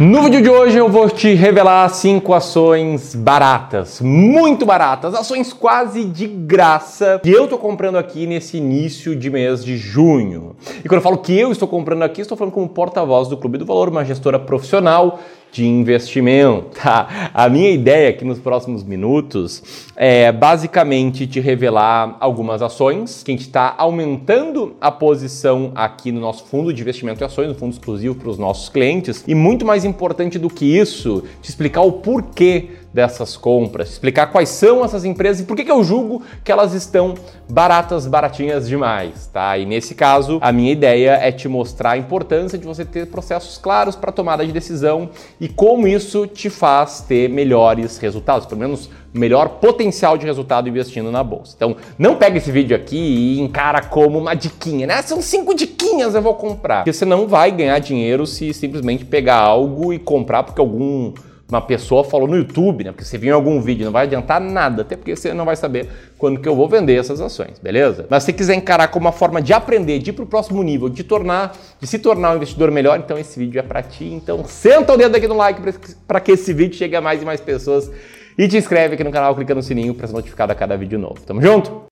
No vídeo de hoje eu vou te revelar cinco ações baratas, muito baratas, ações quase de graça que eu tô comprando aqui nesse início de mês de junho. E quando eu falo que eu estou comprando aqui, estou falando como porta-voz do Clube do Valor, uma gestora profissional de investimento. Tá? A minha ideia aqui nos próximos minutos é basicamente te revelar algumas ações que a gente está aumentando a posição aqui no nosso fundo de investimento em ações, no fundo exclusivo para os nossos clientes. E muito mais importante do que isso, te explicar o porquê dessas compras, explicar quais são essas empresas e por que, que eu julgo que elas estão baratas, baratinhas demais, tá? E nesse caso, a minha ideia é te mostrar a importância de você ter processos claros para tomada de decisão e como isso te faz ter melhores resultados, pelo menos melhor potencial de resultado investindo na bolsa. Então, não pega esse vídeo aqui e encara como uma diquinha, né? São cinco diquinhas eu vou comprar. Porque você não vai ganhar dinheiro se simplesmente pegar algo e comprar porque algum uma pessoa falou no YouTube, né? Porque você viu em algum vídeo, não vai adiantar nada, até porque você não vai saber quando que eu vou vender essas ações, beleza? Mas se quiser encarar como uma forma de aprender, de ir para o próximo nível, de tornar, de se tornar um investidor melhor, então esse vídeo é para ti. Então senta o dedo aqui no like para que esse vídeo chegue a mais e mais pessoas e te inscreve aqui no canal, clica no sininho para ser notificado a cada vídeo novo. Tamo junto?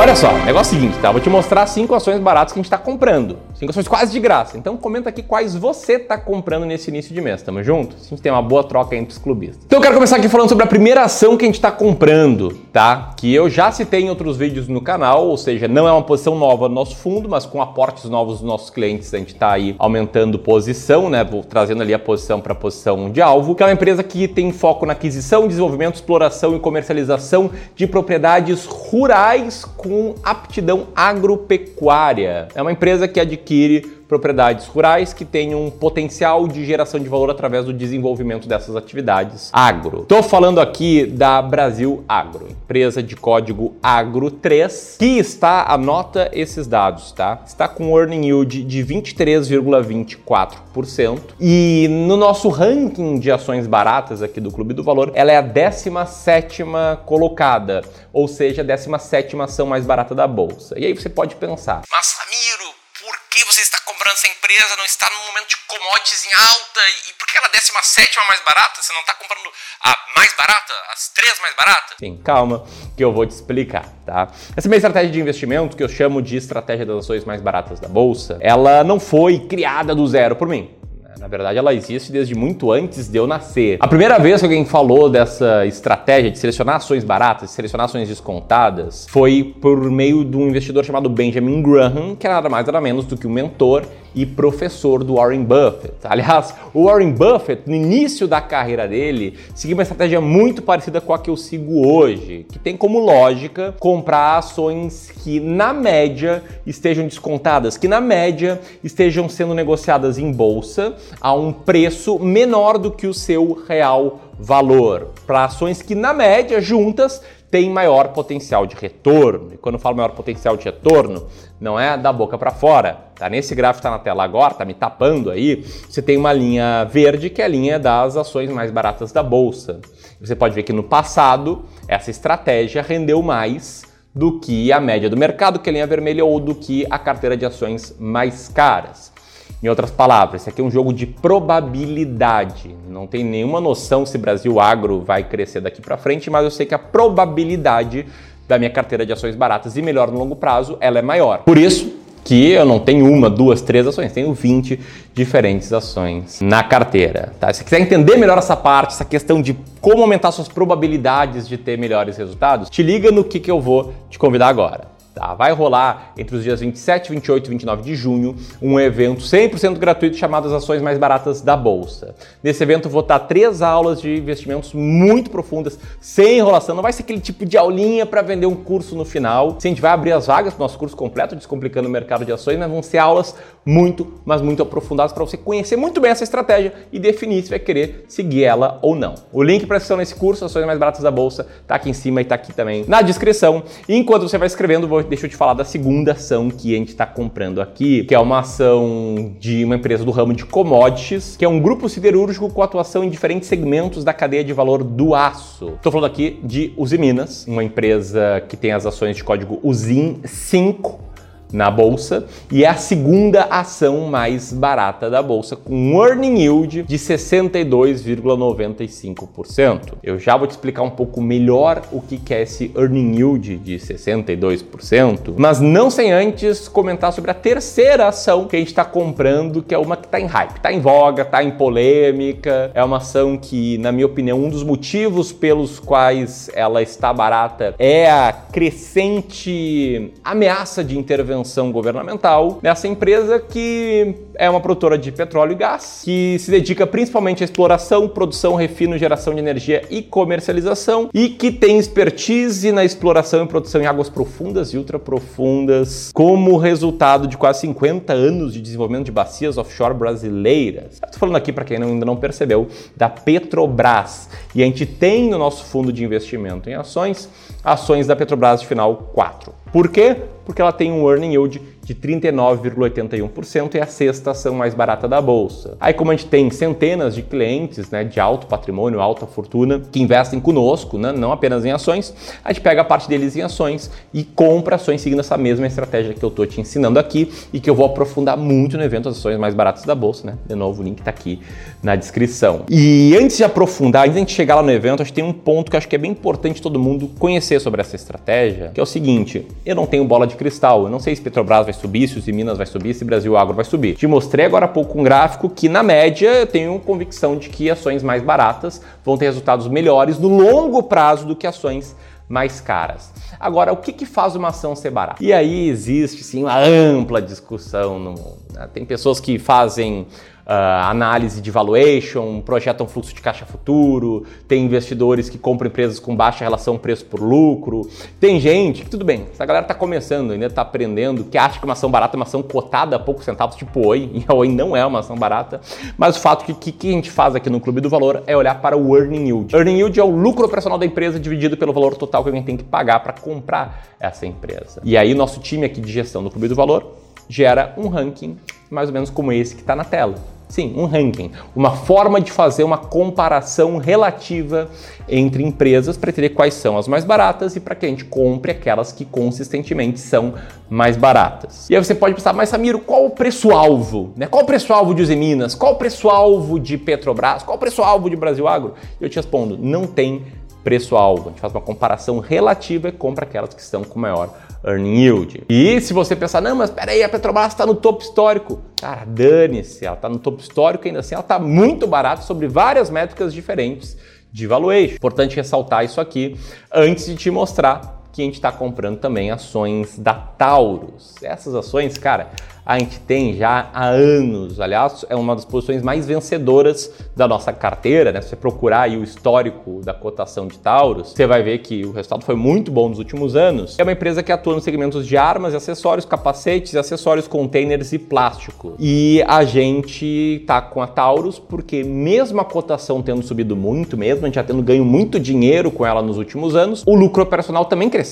Olha só, negócio seguinte, tá? Vou te mostrar cinco ações baratas que a gente está comprando. Cinco ações quase de graça. Então comenta aqui quais você está comprando nesse início de mês. Tamo junto? A gente tem uma boa troca entre os clubistas. Então eu quero começar aqui falando sobre a primeira ação que a gente está comprando, tá? Que eu já citei em outros vídeos no canal, ou seja, não é uma posição nova no nosso fundo, mas com aportes novos dos nossos clientes a gente está aí aumentando posição, né? Vou trazendo ali a posição para posição de alvo, que é uma empresa que tem foco na aquisição, desenvolvimento, exploração e comercialização de propriedades rurais com aptidão agropecuária. É uma empresa que adquire propriedades rurais que tenham um potencial de geração de valor através do desenvolvimento dessas atividades agro. Estou falando aqui da Brasil Agro, empresa de código Agro 3, que está, anota esses dados, tá? Está com earning yield de 23,24% e no nosso ranking de ações baratas aqui do Clube do Valor, ela é a 17 colocada, ou seja, a 17 ação mais barata da bolsa. E aí você pode pensar, mas Ramiro, por que você está comprando essa empresa? Não está num momento de commodities em alta? E por que ela é décima sétima mais barata? Você não está comprando a mais barata? As três mais baratas? Sim, calma, que eu vou te explicar, tá? Essa minha estratégia de investimento, que eu chamo de estratégia das ações mais baratas da bolsa, ela não foi criada do zero por mim. Na verdade, ela existe desde muito antes de eu nascer. A primeira vez que alguém falou dessa estratégia de selecionar ações baratas, de selecionar ações descontadas, foi por meio de um investidor chamado Benjamin Graham, que é nada mais nada menos do que um mentor e professor do Warren Buffett. Aliás, o Warren Buffett, no início da carreira dele, seguia uma estratégia muito parecida com a que eu sigo hoje, que tem como lógica comprar ações que, na média, estejam descontadas, que, na média, estejam sendo negociadas em bolsa a um preço menor do que o seu real valor, para ações que, na média, juntas, tem maior potencial de retorno. E quando eu falo maior potencial de retorno, não é da boca para fora. Tá nesse gráfico está na tela agora, tá me tapando aí. Você tem uma linha verde que é a linha das ações mais baratas da bolsa. Você pode ver que no passado essa estratégia rendeu mais do que a média do mercado, que é a linha vermelha, ou do que a carteira de ações mais caras. Em outras palavras, isso aqui é um jogo de probabilidade. Não tem nenhuma noção se Brasil Agro vai crescer daqui para frente, mas eu sei que a probabilidade da minha carteira de ações baratas e melhor no longo prazo, ela é maior. Por isso que eu não tenho uma, duas, três ações, tenho 20 diferentes ações na carteira. Tá? Se você quiser entender melhor essa parte, essa questão de como aumentar suas probabilidades de ter melhores resultados, te liga no que, que eu vou te convidar agora. Tá? Vai rolar entre os dias 27, 28 e 29 de junho um evento 100% gratuito chamado as ações mais baratas da bolsa. Nesse evento vou dar três aulas de investimentos muito profundas, sem enrolação. Não vai ser aquele tipo de aulinha para vender um curso no final. Sim, a gente vai abrir as vagas o nosso curso completo Descomplicando o Mercado de Ações, mas vão ser aulas muito, mas muito aprofundadas para você conhecer muito bem essa estratégia e definir se vai querer seguir ela ou não. O link para inscrição nesse curso, Ações Mais Baratas da Bolsa, tá aqui em cima e tá aqui também na descrição. E enquanto você vai escrevendo, vou deixa eu te falar da segunda ação que a gente está comprando aqui, que é uma ação de uma empresa do ramo de commodities, que é um grupo siderúrgico com atuação em diferentes segmentos da cadeia de valor do aço. Estou falando aqui de Usiminas, uma empresa que tem as ações de código USIM 5 na bolsa e é a segunda ação mais barata da bolsa, com um earning yield de 62,95%. Eu já vou te explicar um pouco melhor o que é esse earning yield de 62%, mas não sem antes comentar sobre a terceira ação que a gente está comprando, que é uma que está em hype, está em voga, está em polêmica, é uma ação que, na minha opinião, um dos motivos pelos quais ela está barata é a crescente ameaça de intervenção governamental nessa empresa que é uma produtora de petróleo e gás, que se dedica principalmente à exploração, produção, refino, geração de energia e comercialização e que tem expertise na exploração e produção em águas profundas e ultraprofundas, como resultado de quase 50 anos de desenvolvimento de bacias offshore brasileiras. Estou falando aqui para quem ainda não percebeu da Petrobras e a gente tem no nosso fundo de investimento em ações ações da Petrobras de final 4. Por quê? Porque ela tem um earning yield de 39,81% e a sexta ação mais barata da bolsa. Aí, como a gente tem centenas de clientes né, de alto patrimônio, alta fortuna, que investem conosco, né, não apenas em ações, a gente pega a parte deles em ações e compra ações seguindo essa mesma estratégia que eu estou te ensinando aqui e que eu vou aprofundar muito no evento As Ações Mais Baratas da Bolsa. Né? De novo, o link está aqui na descrição. E antes de aprofundar, antes de a gente chegar lá no evento, acho que tem um ponto que acho que é bem importante todo mundo conhecer sobre essa estratégia, que é o seguinte: eu não tenho bola de cristal, eu não sei se Petrobras vai subir, se os Minas vai subir, se Brasil Agro vai subir. Te mostrei agora há pouco um gráfico que, na média, eu tenho convicção de que ações mais baratas vão ter resultados melhores no longo prazo do que ações mais caras. Agora, o que, que faz uma ação ser barata? E aí existe sim uma ampla discussão no mundo. Né? Tem pessoas que fazem análise de valuation, projetam fluxo de caixa futuro, tem investidores que compram empresas com baixa relação preço por lucro, tem gente que, tudo bem, essa galera está começando, ainda está aprendendo, que acha que uma ação barata é uma ação cotada a poucos centavos, tipo Oi, e a Oi não é uma ação barata, mas o fato que o que, que, a gente faz aqui no Clube do Valor é olhar para o earning yield. Earning yield é o lucro operacional da empresa dividido pelo valor total que alguém tem que pagar para comprar essa empresa. E aí nosso time aqui de gestão do Clube do Valor gera um ranking mais ou menos como esse que está na tela. Sim, um ranking, uma forma de fazer uma comparação relativa entre empresas para entender quais são as mais baratas e para que a gente compre aquelas que consistentemente são mais baratas. E aí você pode pensar, mas Samiro, qual o preço-alvo? Né? Qual o preço-alvo de Useminas? Qual o preço-alvo de Petrobras? Qual o preço-alvo de Brasil Agro? Eu te respondo, não tem preço-alvo. A gente faz uma comparação relativa e compra aquelas que estão com maior earning yield. E se você pensar, não, mas peraí, a Petrobras está no topo histórico. Cara, dane-se, ela está no topo histórico ainda assim, ela está muito barata sobre várias métricas diferentes de valuation. Importante ressaltar isso aqui antes de te mostrar que a gente está comprando também ações da Taurus. Essas ações, cara, a gente tem já há anos. Aliás, é uma das posições mais vencedoras da nossa carteira, né? Se você procurar aí o histórico da cotação de Taurus, você vai ver que o resultado foi muito bom nos últimos anos. É uma empresa que atua nos segmentos de armas e acessórios, capacetes, acessórios, containers e plástico. E a gente tá com a Taurus porque mesmo a cotação tendo subido muito, mesmo a gente já tendo ganho muito dinheiro com ela nos últimos anos, o lucro operacional também cresceu.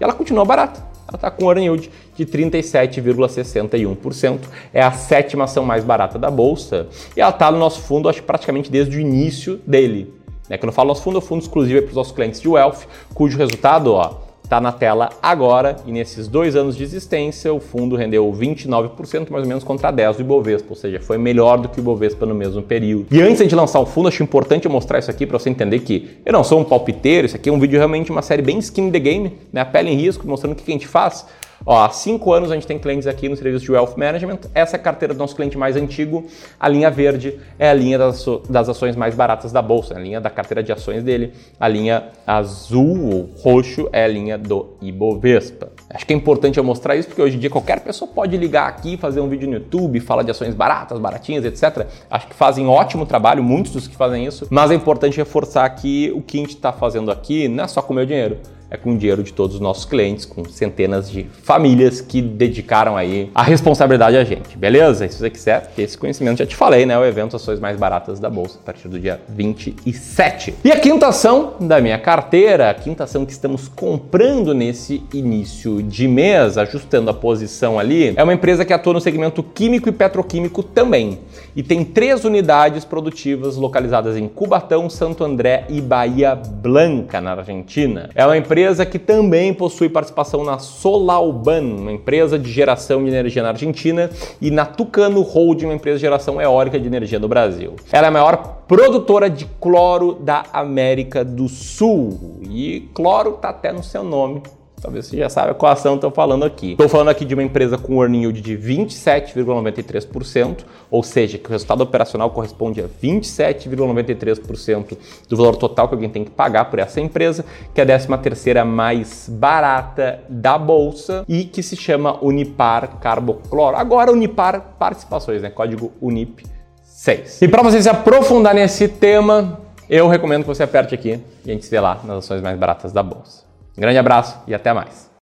E ela continua barata. Ela está com um yield de 37,61%. É a sétima ação mais barata da bolsa. E ela está no nosso fundo, acho praticamente desde o início dele. Né? Quando eu falo nosso fundo, é o fundo exclusivo para os nossos clientes de Wealth, cujo resultado, ó, está na tela agora e nesses dois anos de existência o fundo rendeu 29% mais ou menos contra 10% do Ibovespa, ou seja, foi melhor do que o Ibovespa no mesmo período. E antes de lançar o fundo, acho importante eu mostrar isso aqui para você entender que eu não sou um palpiteiro, isso aqui é um vídeo realmente uma série bem skin the game, né? pele em risco, mostrando o que a gente faz. Ó, há cinco anos a gente tem clientes aqui no serviço de Wealth Management. Essa é a carteira do nosso cliente mais antigo. A linha verde é a linha das, das ações mais baratas da bolsa, a linha da carteira de ações dele. A linha azul ou roxo é a linha do Ibovespa. Acho que é importante eu mostrar isso porque hoje em dia qualquer pessoa pode ligar aqui, fazer um vídeo no YouTube, falar de ações baratas, baratinhas, etc. Acho que fazem ótimo trabalho, muitos dos que fazem isso, mas é importante reforçar que o que a gente está fazendo aqui não é só com o meu dinheiro é com o dinheiro de todos os nossos clientes, com centenas de famílias que dedicaram aí a responsabilidade a gente, beleza? Se você quiser ter esse conhecimento, já te falei, né? O evento Ações Mais Baratas da Bolsa, a partir do dia 27. E a quinta ação da minha carteira, a quinta ação que estamos comprando nesse início de mês, ajustando a posição ali, é uma empresa que atua no segmento químico e petroquímico também. E tem três unidades produtivas localizadas em Cubatão, Santo André e Bahia Blanca, na Argentina. É uma empresa empresa que também possui participação na Solalban, uma empresa de geração de energia na Argentina, e na Tucano Holding, uma empresa de geração eólica de energia no Brasil. Ela é a maior produtora de cloro da América do Sul. E cloro está até no seu nome, Talvez você já saiba qual ação estou falando aqui. Estou falando aqui de uma empresa com earning yield de 27,93%, ou seja, que o resultado operacional corresponde a 27,93% do valor total que alguém tem que pagar por essa empresa, que é a 13 terceira mais barata da bolsa e que se chama Unipar Carbocloro. Agora Unipar Participações, né? Código UNIP 6. E para você se aprofundar nesse tema, eu recomendo que você aperte aqui e a gente se vê lá nas ações mais baratas da bolsa. Grande abraço e até mais.